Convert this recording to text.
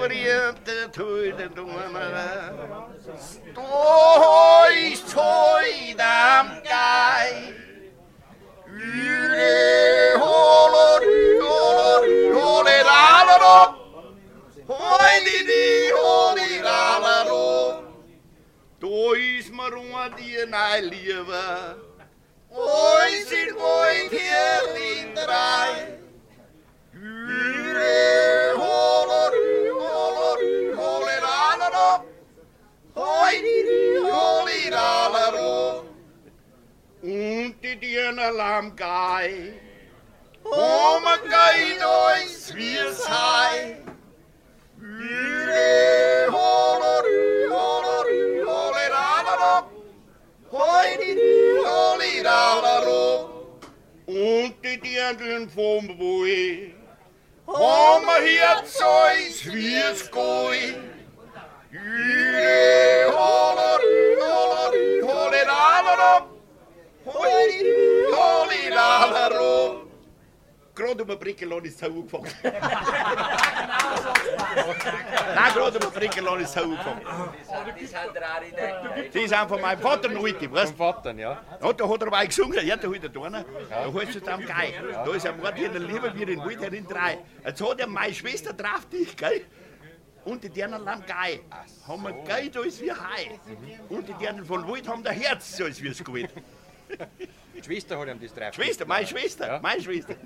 Vrienden tøjden dummer Stoj, stoj, dam, gej Yle, holder, holder, holder, holder, Hoi, di, di, hoi, holder, Dois marunga die na liewe Oi, sit, oi, holder, Hoi, di, di, holder, holder, Und die Dirne lam gai Om a gai dois vies hai Yle, holder, holder, holder, holder, Hoi, di, di, holder, holder, Und die Dirne vom Bui. Om a hiet sois vies goi holder, holder, Holy Lalaro. Gerade um Brickelon ist es hochgefangen. Nein, gerade um Brickelon ist es hochgefangen. Das hat er auch nicht entdeckt. Die sind von meinem Vater noch heute, weißt Vom Vater, ja. du? Da hat er mal gesungen, ja, da hat er da Da heißt es am Geil. Da ist ein Wort hier, lieber wie in Wald in drei. Jetzt hat er meine Schwester drauf dich, gell? Und die Dirnen lang Geil. Haben wir Geil, da ist wie Hai. Und die Dirnen von Wald haben der Herz, so ist wie es gut. Die Schwester hat ihm das drauf. Schwester, meine Schwester, meine Schwester.